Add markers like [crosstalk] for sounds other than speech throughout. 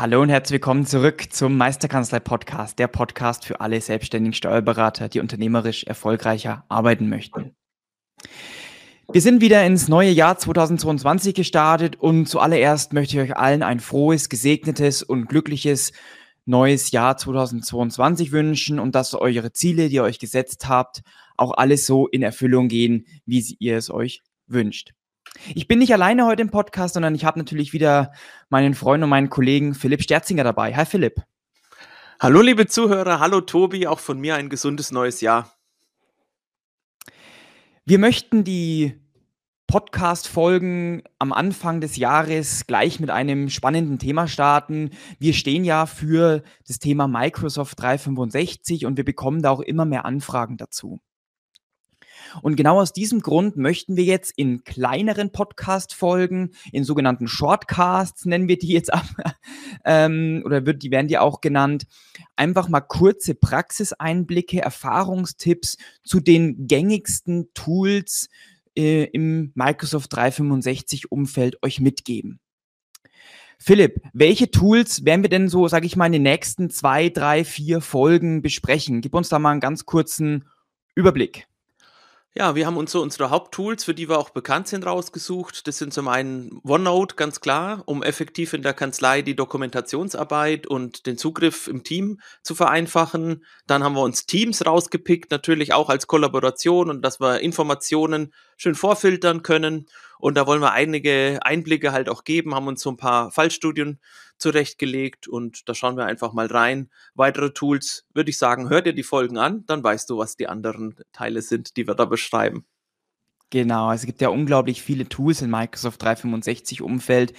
Hallo und herzlich willkommen zurück zum Meisterkanzlei Podcast, der Podcast für alle selbstständigen Steuerberater, die unternehmerisch erfolgreicher arbeiten möchten. Wir sind wieder ins neue Jahr 2022 gestartet und zuallererst möchte ich euch allen ein frohes, gesegnetes und glückliches neues Jahr 2022 wünschen und dass eure Ziele, die ihr euch gesetzt habt, auch alles so in Erfüllung gehen, wie ihr es euch wünscht. Ich bin nicht alleine heute im Podcast, sondern ich habe natürlich wieder meinen Freund und meinen Kollegen Philipp Sterzinger dabei. Hi Philipp. Hallo liebe Zuhörer, hallo Tobi, auch von mir ein gesundes neues Jahr. Wir möchten die Podcast-Folgen am Anfang des Jahres gleich mit einem spannenden Thema starten. Wir stehen ja für das Thema Microsoft 365 und wir bekommen da auch immer mehr Anfragen dazu. Und genau aus diesem Grund möchten wir jetzt in kleineren Podcast-Folgen, in sogenannten Shortcasts nennen wir die jetzt ab, [laughs] ähm, oder wird, die werden die auch genannt, einfach mal kurze Praxiseinblicke, Erfahrungstipps zu den gängigsten Tools äh, im Microsoft 365 Umfeld euch mitgeben. Philipp, welche Tools werden wir denn so, sage ich mal, in den nächsten zwei, drei, vier Folgen besprechen? Gib uns da mal einen ganz kurzen Überblick. Ja, wir haben uns so unsere Haupttools, für die wir auch bekannt sind, rausgesucht. Das sind zum einen OneNote, ganz klar, um effektiv in der Kanzlei die Dokumentationsarbeit und den Zugriff im Team zu vereinfachen. Dann haben wir uns Teams rausgepickt, natürlich auch als Kollaboration und dass wir Informationen schön vorfiltern können. Und da wollen wir einige Einblicke halt auch geben, haben uns so ein paar Fallstudien zurechtgelegt und da schauen wir einfach mal rein. Weitere Tools, würde ich sagen, hör dir die Folgen an, dann weißt du, was die anderen Teile sind, die wir da beschreiben. Genau, es gibt ja unglaublich viele Tools im Microsoft 365 Umfeld,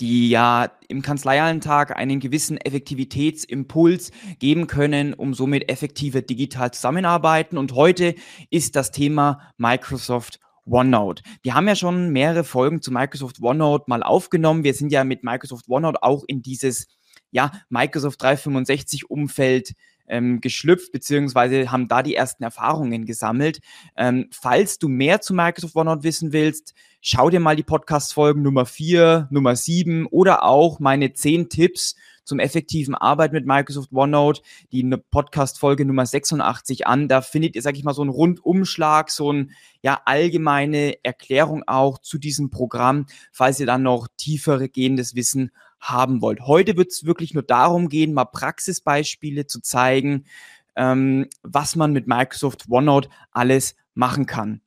die ja im Kanzleiallentag einen gewissen Effektivitätsimpuls geben können, um somit effektiver digital zusammenarbeiten. Und heute ist das Thema Microsoft OneNote. Wir haben ja schon mehrere Folgen zu Microsoft OneNote mal aufgenommen. Wir sind ja mit Microsoft OneNote auch in dieses ja, Microsoft 365 Umfeld ähm, geschlüpft, beziehungsweise haben da die ersten Erfahrungen gesammelt. Ähm, falls du mehr zu Microsoft OneNote wissen willst, schau dir mal die Podcast-Folgen Nummer 4, Nummer 7 oder auch meine 10 Tipps zum effektiven Arbeit mit Microsoft OneNote, die Podcast-Folge Nummer 86 an. Da findet ihr, sag ich mal, so einen Rundumschlag, so ein ja allgemeine Erklärung auch zu diesem Programm, falls ihr dann noch tiefer gehendes Wissen haben wollt. Heute wird es wirklich nur darum gehen, mal Praxisbeispiele zu zeigen, ähm, was man mit Microsoft OneNote alles machen kann.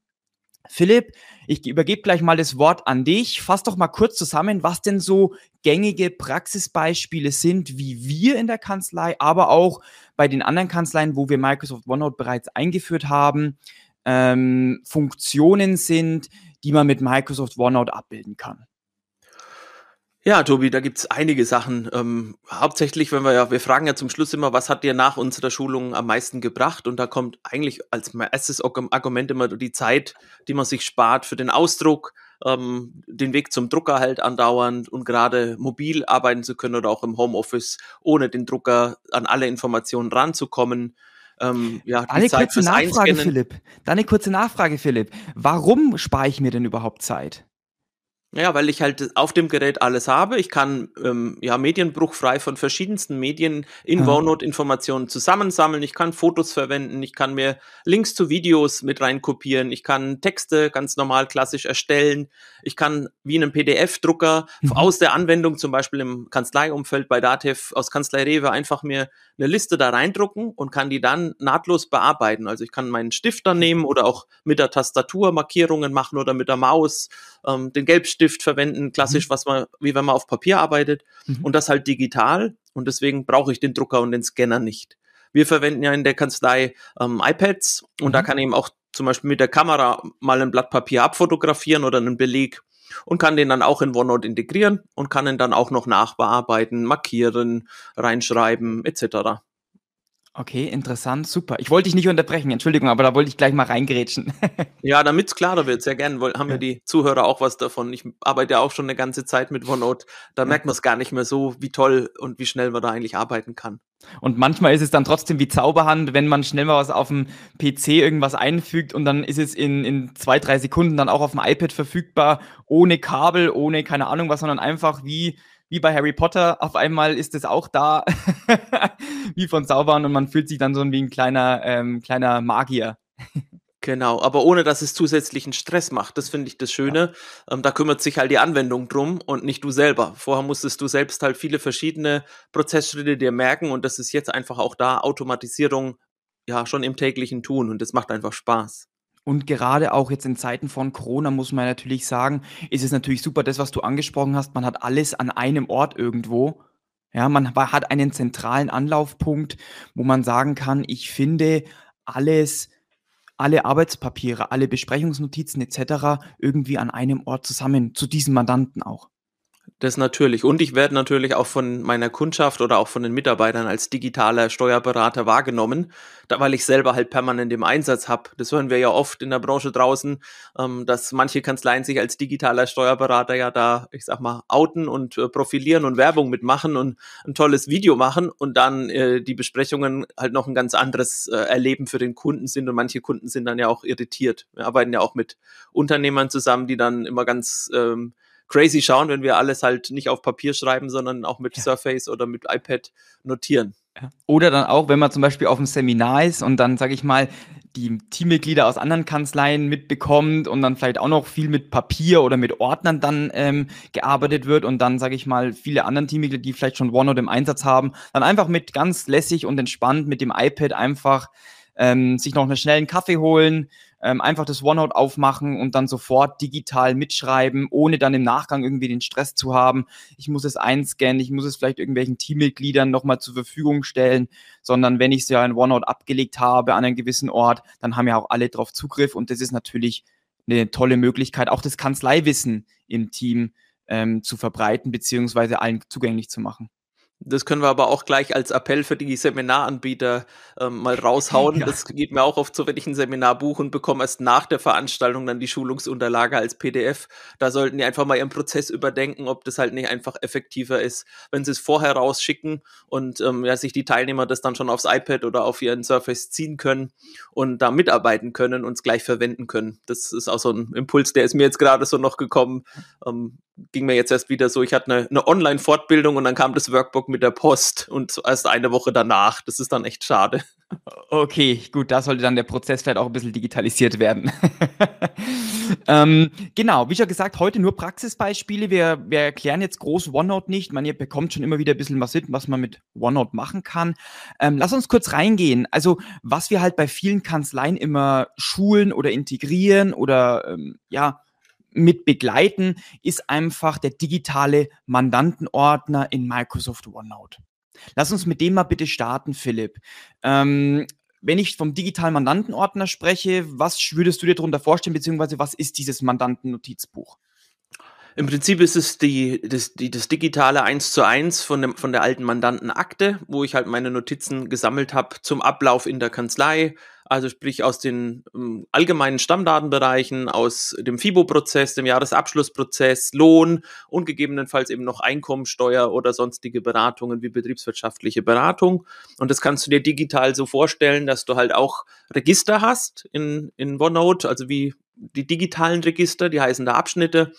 Philipp, ich übergebe gleich mal das Wort an dich. Fass doch mal kurz zusammen, was denn so gängige Praxisbeispiele sind, wie wir in der Kanzlei, aber auch bei den anderen Kanzleien, wo wir Microsoft OneNote bereits eingeführt haben, ähm, Funktionen sind, die man mit Microsoft OneNote abbilden kann. Ja, Tobi, da gibt's einige Sachen. Ähm, hauptsächlich, wenn wir ja, wir fragen ja zum Schluss immer, was hat dir nach unserer Schulung am meisten gebracht? Und da kommt eigentlich als erstes Argument immer die Zeit, die man sich spart für den Ausdruck, ähm, den Weg zum Drucker halt andauernd und gerade mobil arbeiten zu können oder auch im Homeoffice, ohne den Drucker an alle Informationen ranzukommen. Ähm, ja, eine kurze Nachfrage, Einscannen. Philipp. Dann eine kurze Nachfrage, Philipp. Warum spare ich mir denn überhaupt Zeit? Ja, weil ich halt auf dem Gerät alles habe. Ich kann ähm, ja medienbruchfrei von verschiedensten Medien in ja. OneNote Informationen zusammensammeln. Ich kann Fotos verwenden. Ich kann mir Links zu Videos mit reinkopieren. Ich kann Texte ganz normal klassisch erstellen. Ich kann wie in einem PDF-Drucker mhm. aus der Anwendung, zum Beispiel im Kanzleiumfeld bei Datev aus Kanzlei Rewe, einfach mir eine Liste da reindrucken und kann die dann nahtlos bearbeiten. Also ich kann meinen Stift dann nehmen oder auch mit der Tastatur Markierungen machen oder mit der Maus ähm, den Gelbstift verwenden, klassisch, mhm. was man, wie wenn man auf Papier arbeitet mhm. und das halt digital und deswegen brauche ich den Drucker und den Scanner nicht. Wir verwenden ja in der Kanzlei ähm, iPads und mhm. da kann ich eben auch zum Beispiel mit der Kamera mal ein Blatt Papier abfotografieren oder einen Beleg und kann den dann auch in OneNote integrieren und kann ihn dann auch noch nachbearbeiten, markieren, reinschreiben etc. Okay, interessant, super. Ich wollte dich nicht unterbrechen, Entschuldigung, aber da wollte ich gleich mal reingerätschen. [laughs] ja, damit es klarer wird, sehr gerne, haben ja die Zuhörer auch was davon. Ich arbeite ja auch schon eine ganze Zeit mit OneNote. Da ja. merkt man es gar nicht mehr so, wie toll und wie schnell man da eigentlich arbeiten kann. Und manchmal ist es dann trotzdem wie Zauberhand, wenn man schnell mal was auf dem PC irgendwas einfügt und dann ist es in, in zwei, drei Sekunden dann auch auf dem iPad verfügbar, ohne Kabel, ohne keine Ahnung was, sondern einfach wie wie bei Harry Potter, auf einmal ist es auch da, [laughs] wie von Zaubern und man fühlt sich dann so wie ein kleiner, ähm, kleiner Magier. Genau, aber ohne dass es zusätzlichen Stress macht. Das finde ich das Schöne. Ja. Ähm, da kümmert sich halt die Anwendung drum und nicht du selber. Vorher musstest du selbst halt viele verschiedene Prozessschritte dir merken und das ist jetzt einfach auch da Automatisierung ja schon im täglichen Tun und das macht einfach Spaß. Und gerade auch jetzt in Zeiten von Corona muss man natürlich sagen, ist es natürlich super, das, was du angesprochen hast, man hat alles an einem Ort irgendwo. Ja, man hat einen zentralen Anlaufpunkt, wo man sagen kann, ich finde alles, alle Arbeitspapiere, alle Besprechungsnotizen etc. irgendwie an einem Ort zusammen, zu diesem Mandanten auch. Das natürlich. Und ich werde natürlich auch von meiner Kundschaft oder auch von den Mitarbeitern als digitaler Steuerberater wahrgenommen, da, weil ich selber halt permanent im Einsatz habe. Das hören wir ja oft in der Branche draußen, ähm, dass manche Kanzleien sich als digitaler Steuerberater ja da, ich sag mal, outen und äh, profilieren und Werbung mitmachen und ein tolles Video machen und dann äh, die Besprechungen halt noch ein ganz anderes äh, Erleben für den Kunden sind und manche Kunden sind dann ja auch irritiert. Wir arbeiten ja auch mit Unternehmern zusammen, die dann immer ganz ähm, crazy schauen, wenn wir alles halt nicht auf Papier schreiben, sondern auch mit ja. Surface oder mit iPad notieren. Oder dann auch, wenn man zum Beispiel auf einem Seminar ist und dann, sage ich mal, die Teammitglieder aus anderen Kanzleien mitbekommt und dann vielleicht auch noch viel mit Papier oder mit Ordnern dann ähm, gearbeitet wird und dann, sage ich mal, viele anderen Teammitglieder, die vielleicht schon OneNote im Einsatz haben, dann einfach mit ganz lässig und entspannt mit dem iPad einfach ähm, sich noch einen schnellen Kaffee holen, ähm, einfach das OneNote aufmachen und dann sofort digital mitschreiben, ohne dann im Nachgang irgendwie den Stress zu haben. Ich muss es einscannen, ich muss es vielleicht irgendwelchen Teammitgliedern nochmal zur Verfügung stellen, sondern wenn ich es ja in OneNote abgelegt habe an einem gewissen Ort, dann haben ja auch alle drauf Zugriff und das ist natürlich eine tolle Möglichkeit, auch das Kanzleiwissen im Team ähm, zu verbreiten beziehungsweise allen zugänglich zu machen. Das können wir aber auch gleich als Appell für die Seminaranbieter ähm, mal raushauen. [laughs] Ja. Das geht mir auch oft so, wenn ich ein Seminar buche und bekomme erst nach der Veranstaltung dann die Schulungsunterlage als PDF. Da sollten die einfach mal ihren Prozess überdenken, ob das halt nicht einfach effektiver ist, wenn sie es vorher rausschicken und ähm, ja, sich die Teilnehmer das dann schon aufs iPad oder auf ihren Surface ziehen können und da mitarbeiten können und es gleich verwenden können. Das ist auch so ein Impuls, der ist mir jetzt gerade so noch gekommen. Ähm, ging mir jetzt erst wieder so, ich hatte eine, eine Online-Fortbildung und dann kam das Workbook mit der Post und erst eine Woche danach. Das ist dann echt schade. Okay, gut, da sollte dann der Prozess vielleicht auch ein bisschen digitalisiert werden. [laughs] ähm, genau, wie schon gesagt, heute nur Praxisbeispiele. Wir, wir erklären jetzt groß OneNote nicht. Man, ihr bekommt schon immer wieder ein bisschen was mit, was man mit OneNote machen kann. Ähm, lass uns kurz reingehen. Also, was wir halt bei vielen Kanzleien immer schulen oder integrieren oder ähm, ja, mit begleiten, ist einfach der digitale Mandantenordner in Microsoft OneNote. Lass uns mit dem mal bitte starten, Philipp. Ähm, wenn ich vom digitalen Mandantenordner spreche, was würdest du dir darunter vorstellen, beziehungsweise was ist dieses Mandantennotizbuch? Im Prinzip ist es die, das, die, das digitale 1 zu 1 von, dem, von der alten Mandantenakte, wo ich halt meine Notizen gesammelt habe zum Ablauf in der Kanzlei, also sprich aus den ähm, allgemeinen Stammdatenbereichen, aus dem FIBO-Prozess, dem Jahresabschlussprozess, Lohn und gegebenenfalls eben noch Einkommensteuer oder sonstige Beratungen wie betriebswirtschaftliche Beratung. Und das kannst du dir digital so vorstellen, dass du halt auch Register hast in, in OneNote, also wie die digitalen Register, die heißen da Abschnitte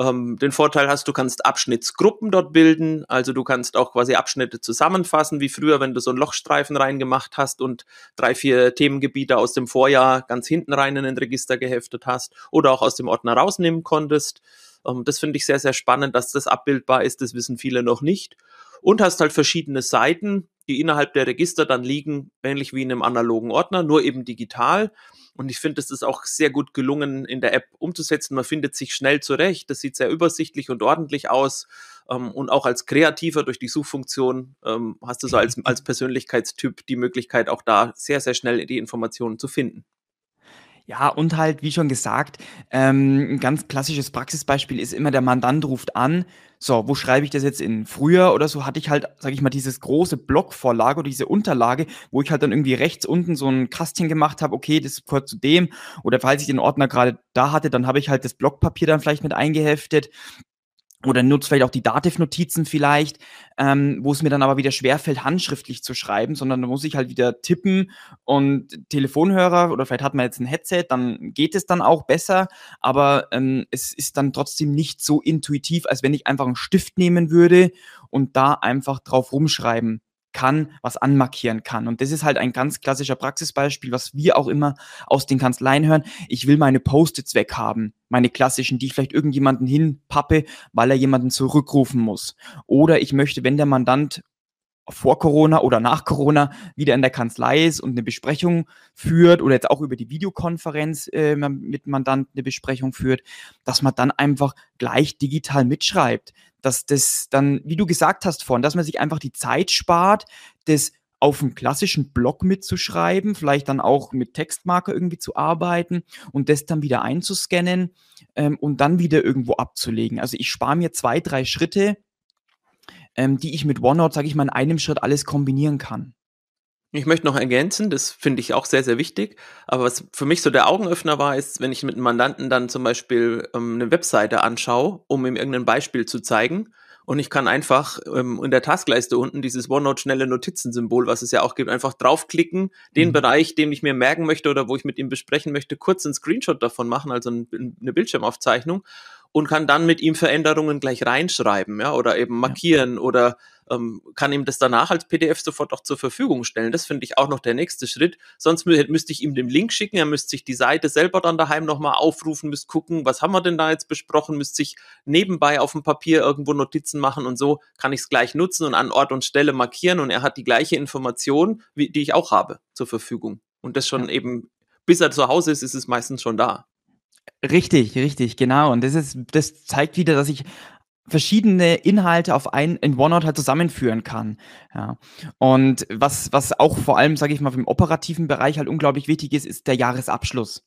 ähm, den Vorteil hast, du kannst Abschnittsgruppen dort bilden, also du kannst auch quasi Abschnitte zusammenfassen, wie früher, wenn du so einen Lochstreifen reingemacht hast und drei, vier Themengebiete aus dem Vorjahr ganz hinten rein in ein Register geheftet hast oder auch aus dem Ordner rausnehmen konntest. Ähm, das finde ich sehr, sehr spannend, dass das abbildbar ist, das wissen viele noch nicht. Und hast halt verschiedene Seiten, die innerhalb der Register dann liegen, ähnlich wie in einem analogen Ordner, nur eben digital. Und ich finde, es ist auch sehr gut gelungen, in der App umzusetzen. Man findet sich schnell zurecht. Das sieht sehr übersichtlich und ordentlich aus. Ähm, und auch als Kreativer durch die Suchfunktion ähm, hast du so als, [laughs] als Persönlichkeitstyp die Möglichkeit, auch da sehr, sehr schnell die Informationen zu finden. Ja, und halt, wie schon gesagt, ähm, ein ganz klassisches Praxisbeispiel ist immer, der Mandant ruft an. So, wo schreibe ich das jetzt in? Früher oder so hatte ich halt, sag ich mal, dieses große Blockvorlage oder diese Unterlage, wo ich halt dann irgendwie rechts unten so ein Kastchen gemacht habe, okay, das gehört zu dem. Oder falls ich den Ordner gerade da hatte, dann habe ich halt das Blockpapier dann vielleicht mit eingeheftet oder nutzt vielleicht auch die Dativ-Notizen vielleicht, ähm, wo es mir dann aber wieder schwerfällt, handschriftlich zu schreiben, sondern da muss ich halt wieder tippen und Telefonhörer oder vielleicht hat man jetzt ein Headset, dann geht es dann auch besser, aber ähm, es ist dann trotzdem nicht so intuitiv, als wenn ich einfach einen Stift nehmen würde und da einfach drauf rumschreiben kann, was anmarkieren kann. Und das ist halt ein ganz klassischer Praxisbeispiel, was wir auch immer aus den Kanzleien hören. Ich will meine Post-its weghaben, meine klassischen, die ich vielleicht irgendjemanden hinpappe, weil er jemanden zurückrufen muss. Oder ich möchte, wenn der Mandant vor Corona oder nach Corona wieder in der Kanzlei ist und eine Besprechung führt oder jetzt auch über die Videokonferenz äh, mit Mandanten eine Besprechung führt, dass man dann einfach gleich digital mitschreibt. Dass das dann, wie du gesagt hast vorhin, dass man sich einfach die Zeit spart, das auf einem klassischen Blog mitzuschreiben, vielleicht dann auch mit Textmarker irgendwie zu arbeiten und das dann wieder einzuscannen ähm, und dann wieder irgendwo abzulegen. Also ich spare mir zwei, drei Schritte, ähm, die ich mit OneNote, sage ich mal, in einem Schritt alles kombinieren kann. Ich möchte noch ergänzen, das finde ich auch sehr, sehr wichtig. Aber was für mich so der Augenöffner war, ist, wenn ich mit einem Mandanten dann zum Beispiel ähm, eine Webseite anschaue, um ihm irgendein Beispiel zu zeigen. Und ich kann einfach ähm, in der Taskleiste unten dieses OneNote schnelle Notizen-Symbol, was es ja auch gibt, einfach draufklicken, den mhm. Bereich, den ich mir merken möchte oder wo ich mit ihm besprechen möchte, kurz einen Screenshot davon machen, also eine Bildschirmaufzeichnung und kann dann mit ihm Veränderungen gleich reinschreiben, ja, oder eben markieren ja. oder ähm, kann ihm das danach als PDF sofort auch zur Verfügung stellen. Das finde ich auch noch der nächste Schritt. Sonst mü müsste ich ihm den Link schicken, er müsste sich die Seite selber dann daheim nochmal aufrufen, müsste gucken, was haben wir denn da jetzt besprochen, müsste sich nebenbei auf dem Papier irgendwo Notizen machen und so kann ich es gleich nutzen und an Ort und Stelle markieren und er hat die gleiche Information, wie, die ich auch habe, zur Verfügung. Und das schon ja. eben, bis er zu Hause ist, ist es meistens schon da. Richtig, richtig, genau. Und das ist, das zeigt wieder, dass ich verschiedene Inhalte auf ein in OneNote halt zusammenführen kann. Ja. Und was was auch vor allem, sage ich mal, im operativen Bereich halt unglaublich wichtig ist, ist der Jahresabschluss.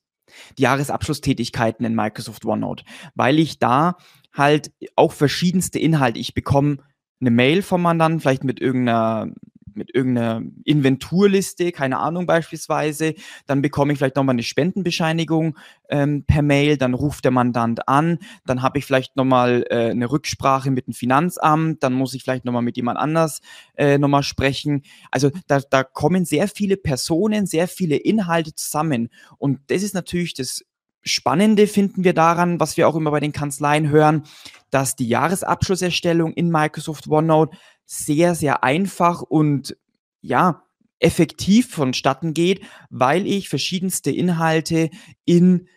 Die Jahresabschlusstätigkeiten in Microsoft OneNote, weil ich da halt auch verschiedenste Inhalte, ich bekomme eine Mail vom Mandanten, vielleicht mit irgendeiner mit irgendeiner Inventurliste, keine Ahnung beispielsweise, dann bekomme ich vielleicht nochmal eine Spendenbescheinigung ähm, per Mail, dann ruft der Mandant an, dann habe ich vielleicht nochmal äh, eine Rücksprache mit dem Finanzamt, dann muss ich vielleicht nochmal mit jemand anders äh, nochmal sprechen. Also da, da kommen sehr viele Personen, sehr viele Inhalte zusammen. Und das ist natürlich das Spannende finden wir daran, was wir auch immer bei den Kanzleien hören, dass die Jahresabschlusserstellung in Microsoft OneNote sehr, sehr einfach und ja, effektiv vonstatten geht, weil ich verschiedenste Inhalte in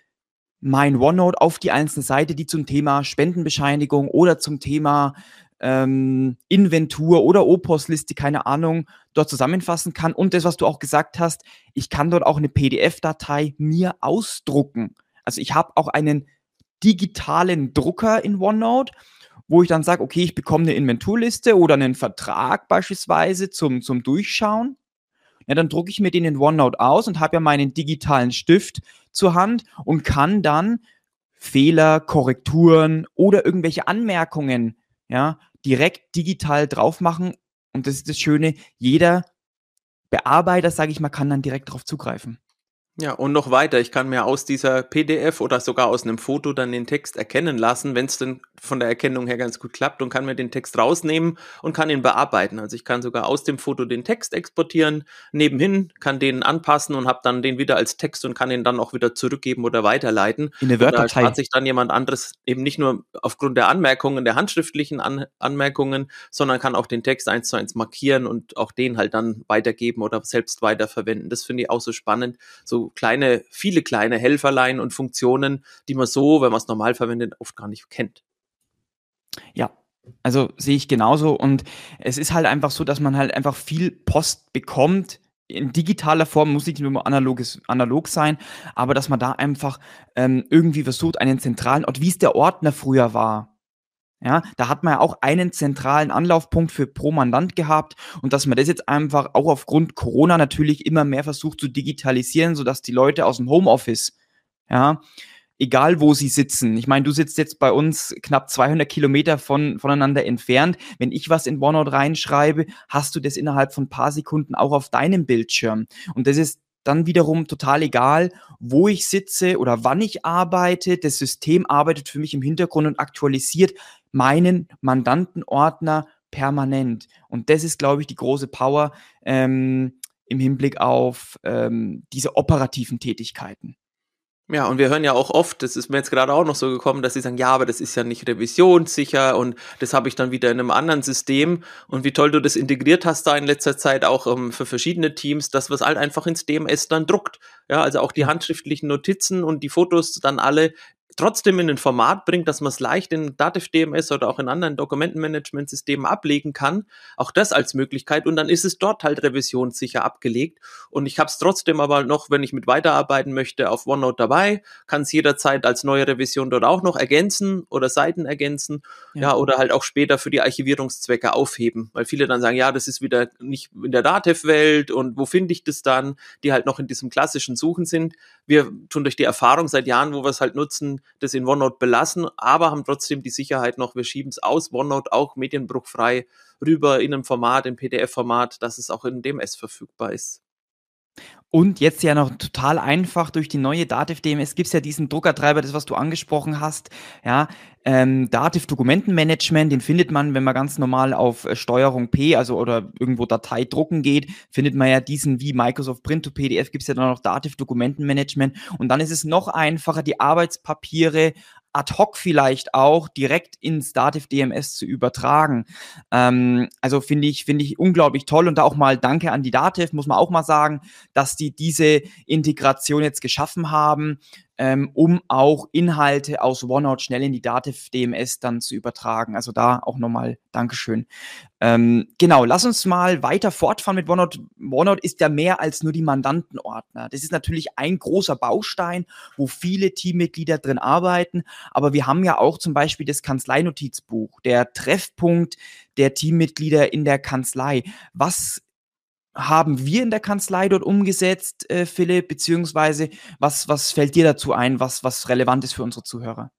mein OneNote auf die einzelne Seite, die zum Thema Spendenbescheinigung oder zum Thema ähm, Inventur oder Opos-Liste, keine Ahnung, dort zusammenfassen kann. Und das, was du auch gesagt hast, ich kann dort auch eine PDF-Datei mir ausdrucken. Also ich habe auch einen digitalen Drucker in OneNote wo ich dann sage, okay, ich bekomme eine Inventurliste oder einen Vertrag beispielsweise zum, zum Durchschauen. Ja, dann drucke ich mir den in OneNote aus und habe ja meinen digitalen Stift zur Hand und kann dann Fehler, Korrekturen oder irgendwelche Anmerkungen ja, direkt digital drauf machen. Und das ist das Schöne, jeder Bearbeiter, sage ich mal, kann dann direkt darauf zugreifen. Ja, und noch weiter, ich kann mir aus dieser PDF oder sogar aus einem Foto dann den Text erkennen lassen, wenn es denn von der Erkennung her ganz gut klappt und kann mir den Text rausnehmen und kann ihn bearbeiten. Also ich kann sogar aus dem Foto den Text exportieren, nebenhin kann den anpassen und habe dann den wieder als Text und kann ihn dann auch wieder zurückgeben oder weiterleiten. In eine Word-Datei. Da hat sich dann jemand anderes eben nicht nur aufgrund der Anmerkungen, der handschriftlichen An Anmerkungen, sondern kann auch den Text eins zu eins markieren und auch den halt dann weitergeben oder selbst weiterverwenden. Das finde ich auch so spannend. So kleine, viele kleine Helferlein und Funktionen, die man so, wenn man es normal verwendet, oft gar nicht kennt. Ja, also sehe ich genauso und es ist halt einfach so, dass man halt einfach viel Post bekommt. In digitaler Form muss nicht nur analoges, analog sein, aber dass man da einfach ähm, irgendwie versucht, einen zentralen Ort, wie es der Ordner früher war, ja, da hat man ja auch einen zentralen Anlaufpunkt für pro Mandant gehabt und dass man das jetzt einfach auch aufgrund Corona natürlich immer mehr versucht zu digitalisieren, sodass die Leute aus dem Homeoffice Ja, egal wo sie sitzen. Ich meine, du sitzt jetzt bei uns knapp 200 Kilometer von, voneinander entfernt. Wenn ich was in OneNote reinschreibe, hast du das innerhalb von ein paar Sekunden auch auf deinem Bildschirm. Und das ist dann wiederum total egal, wo ich sitze oder wann ich arbeite. Das System arbeitet für mich im Hintergrund und aktualisiert meinen Mandantenordner permanent. Und das ist, glaube ich, die große Power ähm, im Hinblick auf ähm, diese operativen Tätigkeiten. Ja, und wir hören ja auch oft, das ist mir jetzt gerade auch noch so gekommen, dass sie sagen, ja, aber das ist ja nicht revisionssicher und das habe ich dann wieder in einem anderen System. Und wie toll du das integriert hast da in letzter Zeit auch um, ähm, für verschiedene Teams, dass was halt einfach ins DMS dann druckt. Ja, also auch die handschriftlichen Notizen und die Fotos dann alle trotzdem in ein Format bringt, dass man es leicht in Dativ DMS oder auch in anderen Dokumentenmanagementsystemen ablegen kann. Auch das als Möglichkeit und dann ist es dort halt revisionssicher abgelegt. Und ich habe es trotzdem aber noch, wenn ich mit weiterarbeiten möchte, auf OneNote dabei, kann es jederzeit als neue Revision dort auch noch ergänzen oder Seiten ergänzen, ja. ja, oder halt auch später für die Archivierungszwecke aufheben, weil viele dann sagen, ja, das ist wieder nicht in der Dativ-Welt und wo finde ich das dann, die halt noch in diesem klassischen Suchen sind. Wir tun durch die Erfahrung seit Jahren, wo wir es halt nutzen, das in OneNote belassen, aber haben trotzdem die Sicherheit noch, wir schieben es aus OneNote auch medienbruchfrei rüber in einem Format, im PDF-Format, dass es auch in DMS verfügbar ist. Und jetzt ja noch total einfach durch die neue Dativ DMS gibt es ja diesen Druckertreiber, das was du angesprochen hast, ja, ähm, Dativ Dokumentenmanagement, den findet man, wenn man ganz normal auf äh, Steuerung P, also oder irgendwo Datei drucken geht, findet man ja diesen wie Microsoft Print to PDF gibt es ja dann noch Dativ Dokumentenmanagement. Und dann ist es noch einfacher, die Arbeitspapiere ad hoc vielleicht auch direkt ins Dativ DMS zu übertragen. Ähm, also finde ich, finde ich unglaublich toll und da auch mal Danke an die Dativ, muss man auch mal sagen, dass die diese Integration jetzt geschaffen haben ähm, um auch Inhalte aus OneNote schnell in die Dativ DMS dann zu übertragen. Also da auch nochmal Dankeschön. Ähm, genau, lass uns mal weiter fortfahren mit OneNote. OneNote ist ja mehr als nur die Mandantenordner. Das ist natürlich ein großer Baustein, wo viele Teammitglieder drin arbeiten. Aber wir haben ja auch zum Beispiel das Kanzleinotizbuch, der Treffpunkt der Teammitglieder in der Kanzlei. Was haben wir in der Kanzlei dort umgesetzt, äh, Philipp, beziehungsweise was, was fällt dir dazu ein, was, was relevant ist für unsere Zuhörer?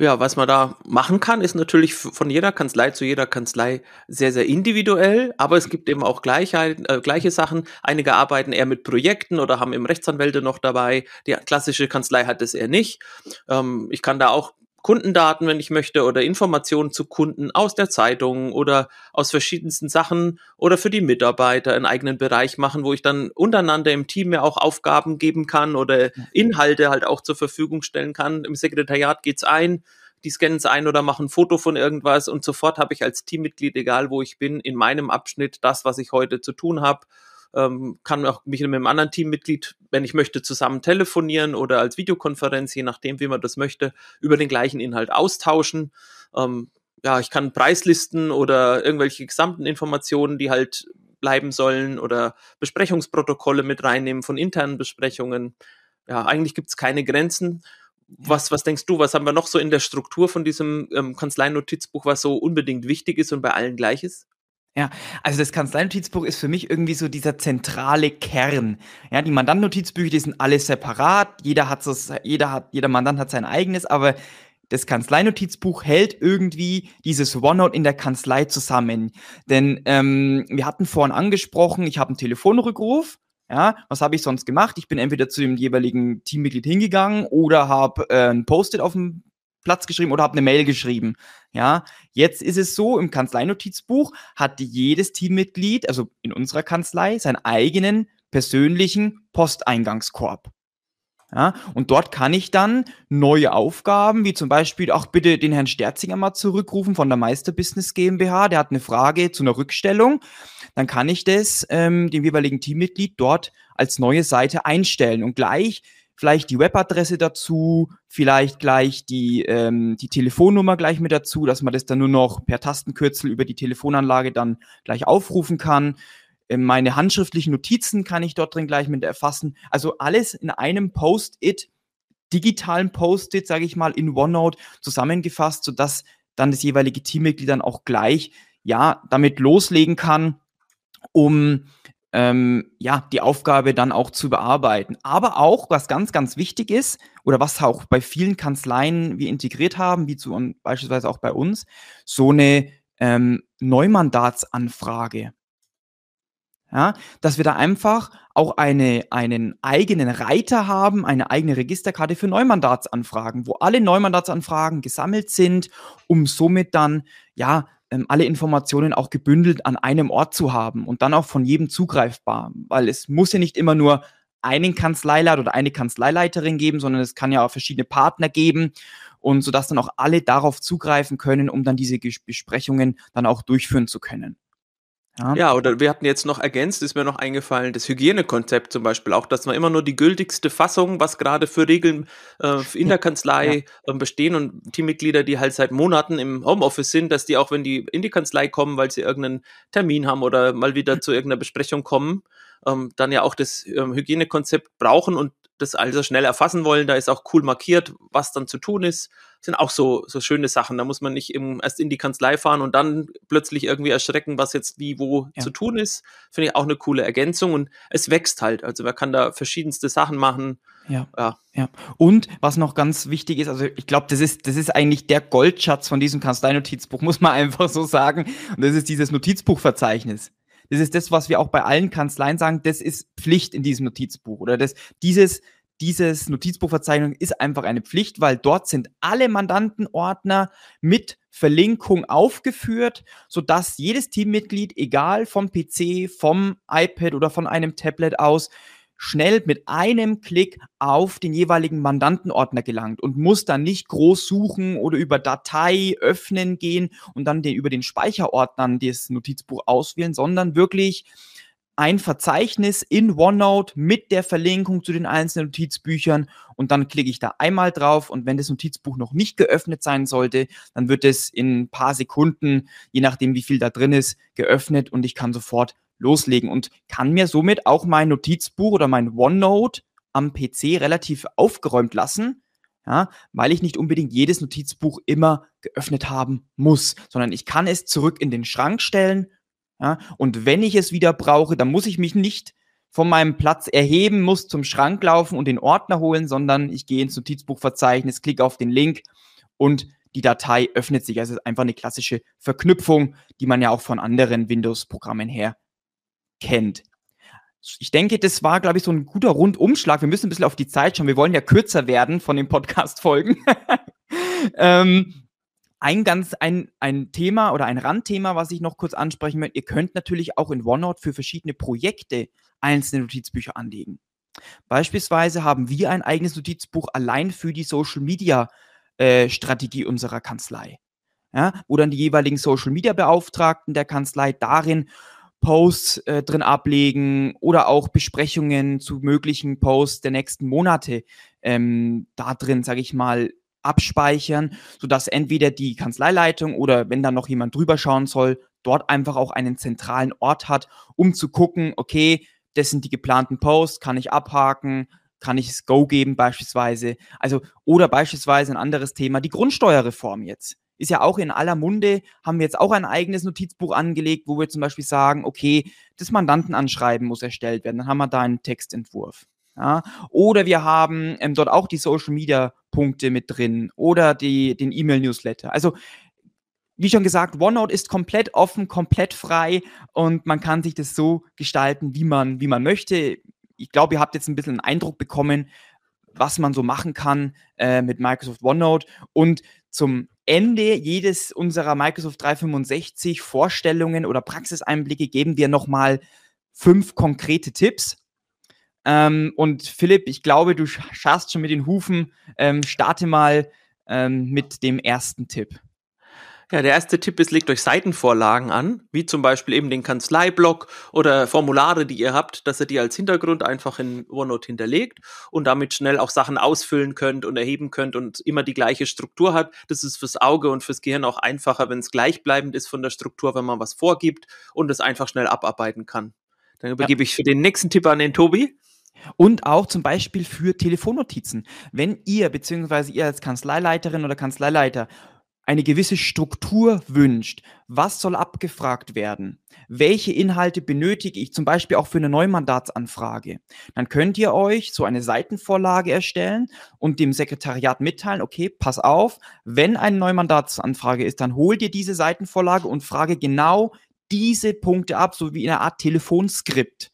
Ja, was man da machen kann, ist natürlich von jeder Kanzlei zu jeder Kanzlei sehr, sehr individuell, aber es gibt eben auch Gleichheit, äh, gleiche Sachen. Einige arbeiten eher mit Projekten oder haben eben Rechtsanwälte noch dabei. Die klassische Kanzlei hat das eher nicht. Ähm, ich kann da auch Kundendaten, wenn ich möchte, oder Informationen zu Kunden aus der Zeitung oder aus verschiedensten Sachen oder für die Mitarbeiter einen eigenen Bereich machen, wo ich dann untereinander im Team mir auch Aufgaben geben kann oder Inhalte halt auch zur Verfügung stellen kann. Im Sekretariat geht's ein, die scannen es ein oder machen ein Foto von irgendwas und sofort habe ich als Teammitglied, egal wo ich bin, in meinem Abschnitt das, was ich heute zu tun habe ähm, kann auch mich mit einem anderen Teammitglied, wenn ich möchte, zusammen telefonieren oder als Videokonferenz, je nachdem, wie man das möchte, über den gleichen Inhalt austauschen. Ähm, ja, ich kann Preislisten oder irgendwelche gesamten Informationen, die halt bleiben sollen oder Besprechungsprotokolle mit reinnehmen von internen Besprechungen. Ja, eigentlich gibt es keine Grenzen. Was, was denkst du, was haben wir noch so in der Struktur von diesem ähm, Kanzleinotizbuch, was so unbedingt wichtig ist und bei allen gleich ist? Ja, also das Kanzleinotizbuch ist für mich irgendwie so dieser zentrale Kern. Ja, die Mandantnotizbücher, die sind alle separat. Jeder hat so, jeder hat, jeder Mandant hat sein eigenes, aber das Kanzleinotizbuch hält irgendwie dieses OneNote in der Kanzlei zusammen. Denn ähm, wir hatten vorhin angesprochen, ich habe einen Telefonrückruf. Ja, was habe ich sonst gemacht? Ich bin entweder zu dem jeweiligen Teammitglied hingegangen oder habe äh, ein Post-it auf dem Platz geschrieben oder habe eine Mail geschrieben. Ja, jetzt ist es so, im Kanzleinotizbuch hat jedes Teammitglied, also in unserer Kanzlei, seinen eigenen persönlichen Posteingangskorb. Ja, und dort kann ich dann neue Aufgaben, wie zum Beispiel auch bitte den Herrn Sterzinger mal zurückrufen von der Meister Business GmbH, der hat eine Frage zu einer Rückstellung. Dann kann ich das ähm, dem jeweiligen Teammitglied dort als neue Seite einstellen und gleich vielleicht die Webadresse dazu, vielleicht gleich die, ähm, die Telefonnummer gleich mit dazu, dass man das dann nur noch per Tastenkürzel über die Telefonanlage dann gleich aufrufen kann. Ähm, meine handschriftlichen Notizen kann ich dort drin gleich mit erfassen. Also alles in einem Post-it, digitalen Post-it, sage ich mal, in OneNote zusammengefasst, sodass dann das jeweilige Teammitglied dann auch gleich ja damit loslegen kann, um ähm, ja, die Aufgabe dann auch zu bearbeiten. Aber auch, was ganz, ganz wichtig ist, oder was auch bei vielen Kanzleien wir integriert haben, wie zu beispielsweise auch bei uns, so eine ähm, Neumandatsanfrage. Ja, dass wir da einfach auch eine, einen eigenen Reiter haben, eine eigene Registerkarte für Neumandatsanfragen, wo alle Neumandatsanfragen gesammelt sind, um somit dann ja ähm, alle Informationen auch gebündelt an einem Ort zu haben und dann auch von jedem zugreifbar, weil es muss ja nicht immer nur einen Kanzleileiter oder eine Kanzleileiterin geben, sondern es kann ja auch verschiedene Partner geben und sodass dann auch alle darauf zugreifen können, um dann diese Besprechungen dann auch durchführen zu können. Ja. ja, oder wir hatten jetzt noch ergänzt, ist mir noch eingefallen, das Hygienekonzept zum Beispiel, auch dass man immer nur die gültigste Fassung, was gerade für Regeln äh, in der Kanzlei ja. äh, bestehen und Teammitglieder, die halt seit Monaten im Homeoffice sind, dass die auch, wenn die in die Kanzlei kommen, weil sie irgendeinen Termin haben oder mal wieder zu irgendeiner Besprechung kommen, ähm, dann ja auch das ähm, Hygienekonzept brauchen und das also schnell erfassen wollen. Da ist auch cool markiert, was dann zu tun ist. Das sind auch so, so schöne Sachen. Da muss man nicht im, erst in die Kanzlei fahren und dann plötzlich irgendwie erschrecken, was jetzt wie wo ja. zu tun ist. Finde ich auch eine coole Ergänzung und es wächst halt. Also man kann da verschiedenste Sachen machen. Ja. ja. ja. Und was noch ganz wichtig ist, also ich glaube, das ist, das ist eigentlich der Goldschatz von diesem Kanzleinotizbuch, [laughs] muss man einfach so sagen. Und das ist dieses Notizbuchverzeichnis. Das ist das, was wir auch bei allen Kanzleien sagen, das ist Pflicht in diesem Notizbuch oder? Das, dieses, dieses Notizbuchverzeichnung ist einfach eine Pflicht, weil dort sind alle Mandantenordner mit Verlinkung aufgeführt, sodass jedes Teammitglied, egal vom PC, vom iPad oder von einem Tablet aus, schnell mit einem Klick auf den jeweiligen Mandantenordner gelangt und muss dann nicht groß suchen oder über Datei öffnen gehen und dann den, über den Speicherordnern das Notizbuch auswählen, sondern wirklich ein Verzeichnis in OneNote mit der Verlinkung zu den einzelnen Notizbüchern und dann klicke ich da einmal drauf und wenn das Notizbuch noch nicht geöffnet sein sollte, dann wird es in ein paar Sekunden, je nachdem wie viel da drin ist, geöffnet und ich kann sofort loslegen und kann mir somit auch mein Notizbuch oder mein OneNote am PC relativ aufgeräumt lassen, ja, weil ich nicht unbedingt jedes Notizbuch immer geöffnet haben muss, sondern ich kann es zurück in den Schrank stellen, ja, und wenn ich es wieder brauche, dann muss ich mich nicht von meinem Platz erheben, muss zum Schrank laufen und den Ordner holen, sondern ich gehe ins Notizbuchverzeichnis, klicke auf den Link und die Datei öffnet sich. Also es ist einfach eine klassische Verknüpfung, die man ja auch von anderen Windows-Programmen her kennt. Ich denke, das war, glaube ich, so ein guter Rundumschlag. Wir müssen ein bisschen auf die Zeit schauen. Wir wollen ja kürzer werden von den Podcast-Folgen. [laughs] ähm, ein ganz ein, ein Thema oder ein Randthema, was ich noch kurz ansprechen möchte. Ihr könnt natürlich auch in OneNote für verschiedene Projekte einzelne Notizbücher anlegen. Beispielsweise haben wir ein eigenes Notizbuch allein für die Social Media äh, Strategie unserer Kanzlei. Ja, wo dann die jeweiligen Social Media Beauftragten der Kanzlei darin Posts äh, drin ablegen oder auch Besprechungen zu möglichen Posts der nächsten Monate ähm, da drin, sage ich mal, abspeichern, sodass entweder die Kanzleileitung oder wenn da noch jemand drüber schauen soll, dort einfach auch einen zentralen Ort hat, um zu gucken, okay, das sind die geplanten Posts, kann ich abhaken, kann ich es Go geben beispielsweise. Also, oder beispielsweise ein anderes Thema, die Grundsteuerreform jetzt ist ja auch in aller Munde, haben wir jetzt auch ein eigenes Notizbuch angelegt, wo wir zum Beispiel sagen, okay, das Mandantenanschreiben muss erstellt werden, dann haben wir da einen Textentwurf. Ja? Oder wir haben ähm, dort auch die Social Media Punkte mit drin oder die, den E-Mail-Newsletter. Also wie schon gesagt, OneNote ist komplett offen, komplett frei und man kann sich das so gestalten, wie man, wie man möchte. Ich glaube, ihr habt jetzt ein bisschen einen Eindruck bekommen, was man so machen kann äh, mit Microsoft OneNote. Und zum Ende jedes unserer Microsoft 365 Vorstellungen oder Praxiseinblicke geben wir nochmal fünf konkrete Tipps. Ähm, und Philipp, ich glaube, du schaust schon mit den Hufen. Ähm, starte mal ähm, mit dem ersten Tipp. Ja, der erste Tipp ist, legt euch Seitenvorlagen an, wie zum Beispiel eben den Kanzleiblock oder Formulare, die ihr habt, dass ihr die als Hintergrund einfach in OneNote hinterlegt und damit schnell auch Sachen ausfüllen könnt und erheben könnt und immer die gleiche Struktur hat. Das ist fürs Auge und fürs Gehirn auch einfacher, wenn es gleichbleibend ist von der Struktur, wenn man was vorgibt und es einfach schnell abarbeiten kann. Dann übergebe ja. ich für den nächsten Tipp an den Tobi. Und auch zum Beispiel für Telefonnotizen. Wenn ihr, beziehungsweise ihr als Kanzleileiterin oder Kanzleileiter eine gewisse Struktur wünscht, was soll abgefragt werden, welche Inhalte benötige ich zum Beispiel auch für eine Neumandatsanfrage, dann könnt ihr euch so eine Seitenvorlage erstellen und dem Sekretariat mitteilen, okay, pass auf, wenn eine Neumandatsanfrage ist, dann hol dir diese Seitenvorlage und frage genau diese Punkte ab, so wie in einer Art Telefonskript.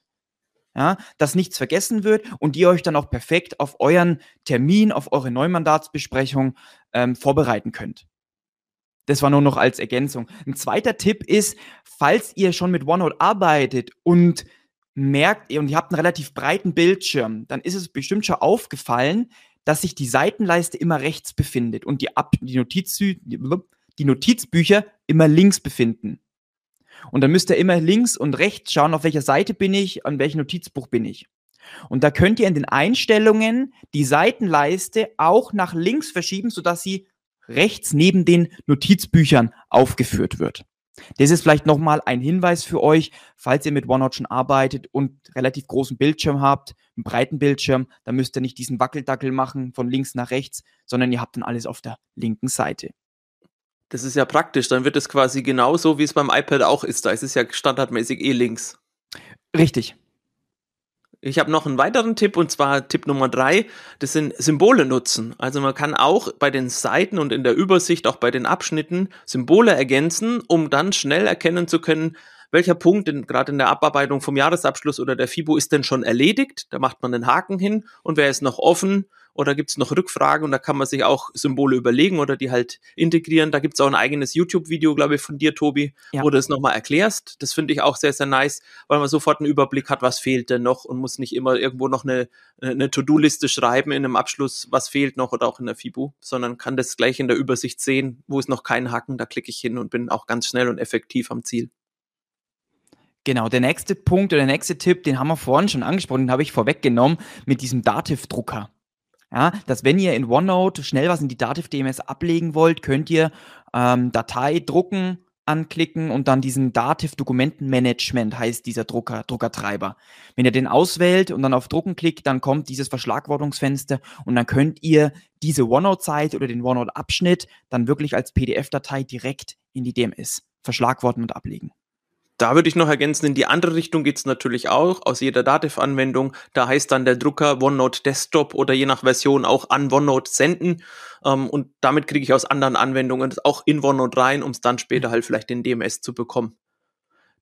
Ja, dass nichts vergessen wird und ihr euch dann auch perfekt auf euren Termin, auf eure Neumandatsbesprechung ähm, vorbereiten könnt. Das war nur noch als Ergänzung. Ein zweiter Tipp ist, falls ihr schon mit OneNote arbeitet und merkt, und ihr habt einen relativ breiten Bildschirm, dann ist es bestimmt schon aufgefallen, dass sich die Seitenleiste immer rechts befindet und die, Ab die, Notiz die Notizbücher immer links befinden. Und dann müsst ihr immer links und rechts schauen, auf welcher Seite bin ich, an welchem Notizbuch bin ich. Und da könnt ihr in den Einstellungen die Seitenleiste auch nach links verschieben, sodass sie rechts neben den Notizbüchern aufgeführt wird. Das ist vielleicht nochmal ein Hinweis für euch, falls ihr mit OneNote schon arbeitet und relativ großen Bildschirm habt, einen breiten Bildschirm, dann müsst ihr nicht diesen Wackeldackel machen von links nach rechts, sondern ihr habt dann alles auf der linken Seite. Das ist ja praktisch, dann wird es quasi genauso, wie es beim iPad auch ist. Da ist es ja standardmäßig eh links. Richtig. Ich habe noch einen weiteren Tipp und zwar Tipp Nummer drei. Das sind Symbole nutzen. Also man kann auch bei den Seiten und in der Übersicht, auch bei den Abschnitten Symbole ergänzen, um dann schnell erkennen zu können, welcher Punkt gerade in der Abarbeitung vom Jahresabschluss oder der FIBO ist denn schon erledigt. Da macht man den Haken hin und wer ist noch offen oder gibt es noch Rückfragen und da kann man sich auch Symbole überlegen oder die halt integrieren. Da gibt es auch ein eigenes YouTube-Video, glaube ich, von dir, Tobi, ja. wo du es nochmal erklärst. Das finde ich auch sehr, sehr nice, weil man sofort einen Überblick hat, was fehlt denn noch und muss nicht immer irgendwo noch eine, eine To-Do-Liste schreiben in einem Abschluss, was fehlt noch oder auch in der FIBU, sondern kann das gleich in der Übersicht sehen, wo ist noch kein Haken, da klicke ich hin und bin auch ganz schnell und effektiv am Ziel. Genau, der nächste Punkt oder der nächste Tipp, den haben wir vorhin schon angesprochen, den habe ich vorweggenommen mit diesem Dativ-Drucker. Ja, dass wenn ihr in OneNote schnell was in die Dativ DMS ablegen wollt, könnt ihr ähm, Datei drucken, anklicken und dann diesen Dativ Dokumentenmanagement heißt dieser Drucker, Druckertreiber. Wenn ihr den auswählt und dann auf Drucken klickt, dann kommt dieses Verschlagwortungsfenster und dann könnt ihr diese OneNote-Seite oder den OneNote-Abschnitt dann wirklich als PDF-Datei direkt in die DMS verschlagworten und ablegen. Da würde ich noch ergänzen, in die andere Richtung geht's natürlich auch, aus jeder Dativ-Anwendung. Da heißt dann der Drucker OneNote Desktop oder je nach Version auch an OneNote senden. Ähm, und damit kriege ich aus anderen Anwendungen auch in OneNote rein, um es dann später halt vielleicht in DMS zu bekommen.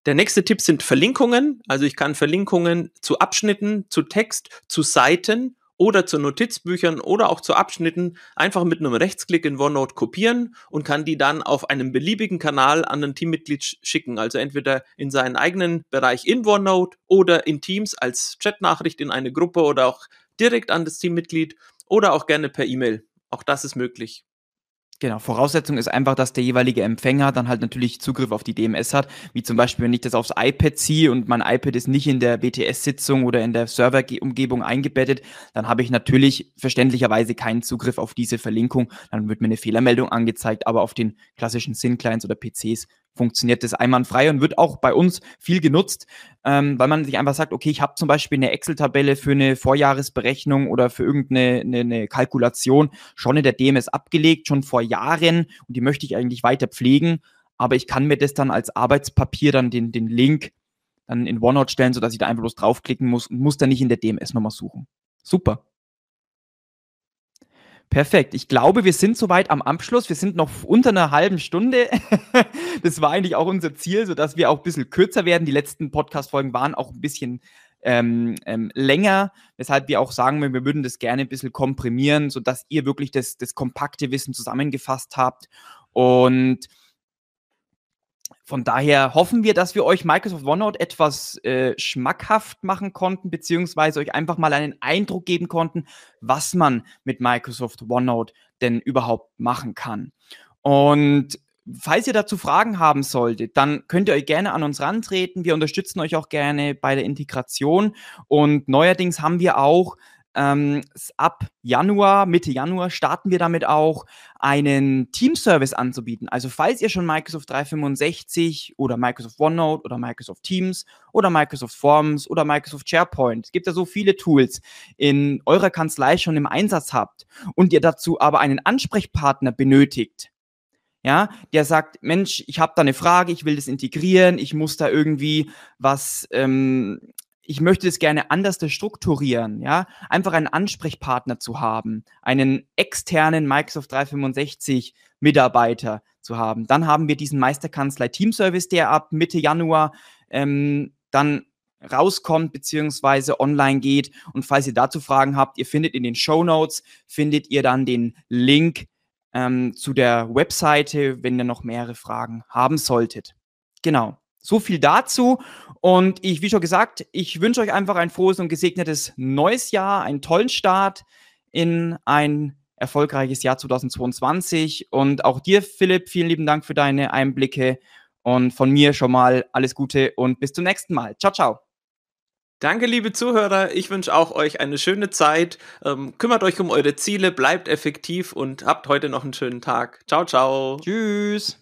Der nächste Tipp sind Verlinkungen. Also ich kann Verlinkungen zu Abschnitten, zu Text, zu Seiten oder zu Notizbüchern oder auch zu Abschnitten einfach mit einem Rechtsklick in OneNote kopieren und kann die dann auf einem beliebigen Kanal an ein Teammitglied schicken. Also entweder in seinen eigenen Bereich in OneNote oder in Teams als Chatnachricht in eine Gruppe oder auch direkt an das Teammitglied oder auch gerne per E-Mail. Auch das ist möglich. Genau, Voraussetzung ist einfach, dass der jeweilige Empfänger dann halt natürlich Zugriff auf die DMS hat, wie zum Beispiel, wenn ich das aufs iPad ziehe und mein iPad ist nicht in der BTS-Sitzung oder in der Serverumgebung eingebettet, dann habe ich natürlich verständlicherweise keinen Zugriff auf diese Verlinkung. Dann wird mir eine Fehlermeldung angezeigt, aber auf den klassischen SYN-Clients oder PCs funktioniert das einwandfrei und wird auch bei uns viel genutzt, ähm, weil man sich einfach sagt, okay, ich habe zum Beispiel eine Excel-Tabelle für eine Vorjahresberechnung oder für irgendeine eine, eine Kalkulation schon in der DMS abgelegt, schon vor Jahren und die möchte ich eigentlich weiter pflegen, aber ich kann mir das dann als Arbeitspapier dann den, den Link dann in OneNote stellen, sodass ich da einfach bloß draufklicken muss und muss dann nicht in der DMS nochmal suchen. Super. Perfekt. Ich glaube, wir sind soweit am Abschluss. Wir sind noch unter einer halben Stunde. [laughs] das war eigentlich auch unser Ziel, sodass wir auch ein bisschen kürzer werden. Die letzten Podcast-Folgen waren auch ein bisschen ähm, ähm, länger, weshalb wir auch sagen, wir würden das gerne ein bisschen komprimieren, sodass ihr wirklich das, das kompakte Wissen zusammengefasst habt. Und von daher hoffen wir, dass wir euch Microsoft OneNote etwas äh, schmackhaft machen konnten, beziehungsweise euch einfach mal einen Eindruck geben konnten, was man mit Microsoft OneNote denn überhaupt machen kann. Und falls ihr dazu Fragen haben solltet, dann könnt ihr euch gerne an uns rantreten. Wir unterstützen euch auch gerne bei der Integration. Und neuerdings haben wir auch ähm, ab Januar, Mitte Januar starten wir damit auch einen Team-Service anzubieten. Also falls ihr schon Microsoft 365 oder Microsoft OneNote oder Microsoft Teams oder Microsoft Forms oder Microsoft SharePoint, es gibt ja so viele Tools in eurer Kanzlei schon im Einsatz habt und ihr dazu aber einen Ansprechpartner benötigt, ja, der sagt, Mensch, ich habe da eine Frage, ich will das integrieren, ich muss da irgendwie was, ähm, ich möchte es gerne anders strukturieren, ja, einfach einen Ansprechpartner zu haben, einen externen Microsoft 365 Mitarbeiter zu haben. Dann haben wir diesen Meisterkanzlei Teamservice, der ab Mitte Januar ähm, dann rauskommt beziehungsweise online geht. Und falls ihr dazu Fragen habt, ihr findet in den Show Notes findet ihr dann den Link ähm, zu der Webseite, wenn ihr noch mehrere Fragen haben solltet. Genau. So viel dazu. Und ich, wie schon gesagt, ich wünsche euch einfach ein frohes und gesegnetes neues Jahr, einen tollen Start in ein erfolgreiches Jahr 2022. Und auch dir, Philipp, vielen lieben Dank für deine Einblicke. Und von mir schon mal alles Gute und bis zum nächsten Mal. Ciao, ciao. Danke, liebe Zuhörer. Ich wünsche auch euch eine schöne Zeit. Ähm, kümmert euch um eure Ziele, bleibt effektiv und habt heute noch einen schönen Tag. Ciao, ciao. Tschüss.